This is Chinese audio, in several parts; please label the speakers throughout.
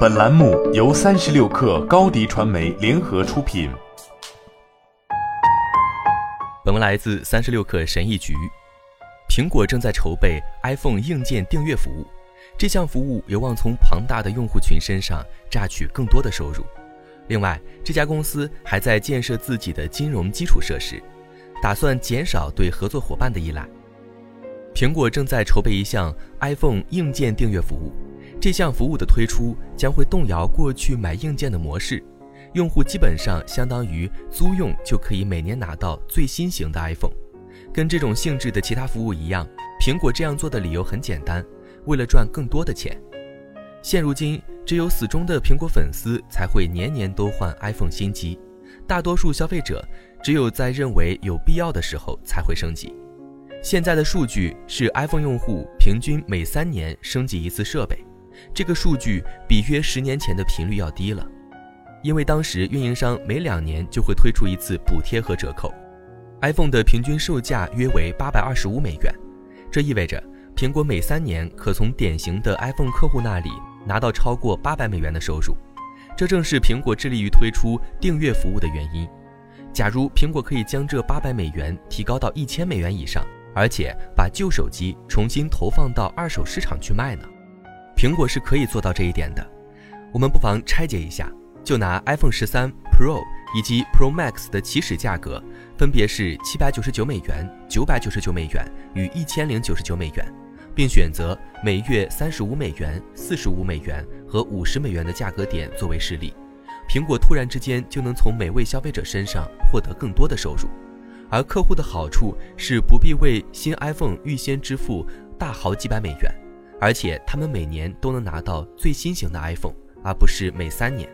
Speaker 1: 本栏目由三十六氪高低传媒联合出品。
Speaker 2: 本文来自三十六氪神译局。苹果正在筹备 iPhone 硬件订阅服务，这项服务有望从庞大的用户群身上榨取更多的收入。另外，这家公司还在建设自己的金融基础设施，打算减少对合作伙伴的依赖。苹果正在筹备一项 iPhone 硬件订阅服务，这项服务的推出将会动摇过去买硬件的模式，用户基本上相当于租用就可以每年拿到最新型的 iPhone。跟这种性质的其他服务一样，苹果这样做的理由很简单，为了赚更多的钱。现如今，只有死忠的苹果粉丝才会年年都换 iPhone 新机，大多数消费者只有在认为有必要的时候才会升级。现在的数据是 iPhone 用户平均每三年升级一次设备，这个数据比约十年前的频率要低了，因为当时运营商每两年就会推出一次补贴和折扣。iPhone 的平均售价约为八百二十五美元，这意味着苹果每三年可从典型的 iPhone 客户那里拿到超过八百美元的收入。这正是苹果致力于推出订阅服务的原因。假如苹果可以将这八百美元提高到一千美元以上，而且把旧手机重新投放到二手市场去卖呢？苹果是可以做到这一点的。我们不妨拆解一下，就拿 iPhone 十三 Pro。以及 Pro Max 的起始价格分别是七百九十九美元、九百九十九美元与一千零九十九美元，并选择每月三十五美元、四十五美元和五十美元的价格点作为示例。苹果突然之间就能从每位消费者身上获得更多的收入，而客户的好处是不必为新 iPhone 预先支付大好几百美元，而且他们每年都能拿到最新型的 iPhone，而不是每三年。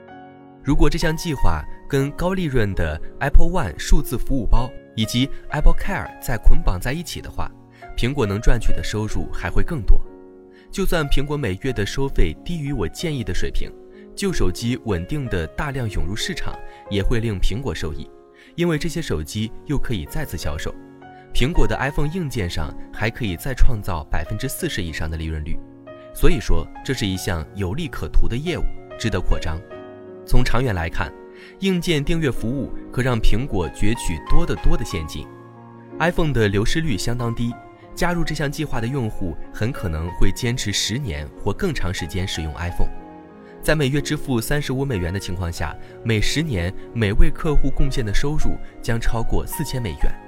Speaker 2: 如果这项计划跟高利润的 Apple One 数字服务包以及 Apple Care 再捆绑在一起的话，苹果能赚取的收入还会更多。就算苹果每月的收费低于我建议的水平，旧手机稳定的大量涌入市场也会令苹果受益，因为这些手机又可以再次销售。苹果的 iPhone 硬件上还可以再创造百分之四十以上的利润率，所以说这是一项有利可图的业务，值得扩张。从长远来看，硬件订阅服务可让苹果攫取多得多的现金。iPhone 的流失率相当低，加入这项计划的用户很可能会坚持十年或更长时间使用 iPhone。在每月支付三十五美元的情况下，每十年每位客户贡献的收入将超过四千美元。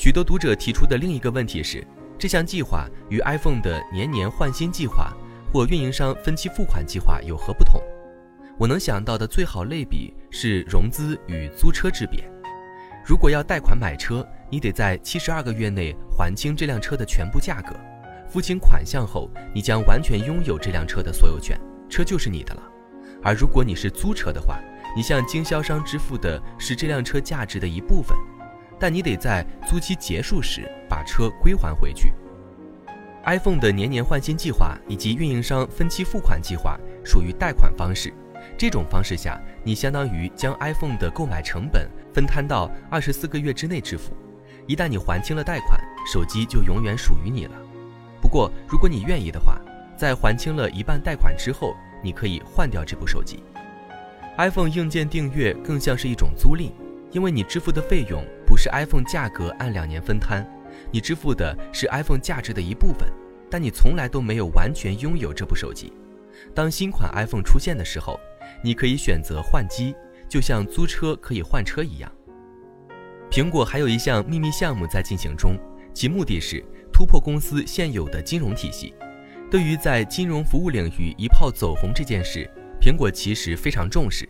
Speaker 2: 许多读者提出的另一个问题是，这项计划与 iPhone 的年年换新计划或运营商分期付款计划有何不同？我能想到的最好类比是融资与租车之别。如果要贷款买车，你得在七十二个月内还清这辆车的全部价格，付清款项后，你将完全拥有这辆车的所有权，车就是你的了。而如果你是租车的话，你向经销商支付的是这辆车价值的一部分，但你得在租期结束时把车归还回去。iPhone 的年年换新计划以及运营商分期付款计划属于贷款方式。这种方式下，你相当于将 iPhone 的购买成本分摊到二十四个月之内支付。一旦你还清了贷款，手机就永远属于你了。不过，如果你愿意的话，在还清了一半贷款之后，你可以换掉这部手机。iPhone 硬件订阅更像是一种租赁，因为你支付的费用不是 iPhone 价格按两年分摊，你支付的是 iPhone 价值的一部分，但你从来都没有完全拥有这部手机。当新款 iPhone 出现的时候，你可以选择换机，就像租车可以换车一样。苹果还有一项秘密项目在进行中，其目的是突破公司现有的金融体系。对于在金融服务领域一炮走红这件事，苹果其实非常重视。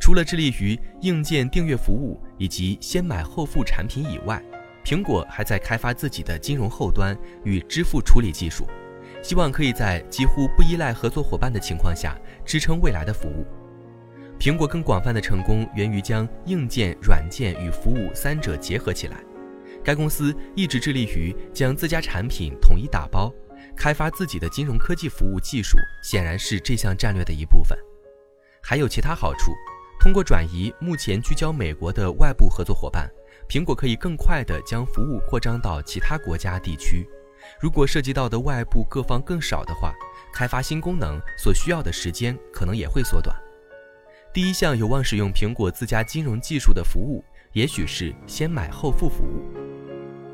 Speaker 2: 除了致力于硬件订阅服务以及先买后付产品以外，苹果还在开发自己的金融后端与支付处理技术，希望可以在几乎不依赖合作伙伴的情况下支撑未来的服务。苹果更广泛的成功源于将硬件、软件与服务三者结合起来。该公司一直致力于将自家产品统一打包，开发自己的金融科技服务技术，显然是这项战略的一部分。还有其他好处，通过转移目前聚焦美国的外部合作伙伴，苹果可以更快地将服务扩张到其他国家地区。如果涉及到的外部各方更少的话，开发新功能所需要的时间可能也会缩短。第一项有望使用苹果自家金融技术的服务，也许是先买后付服务。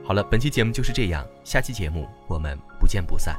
Speaker 2: 好了，本期节目就是这样，下期节目我们不见不散。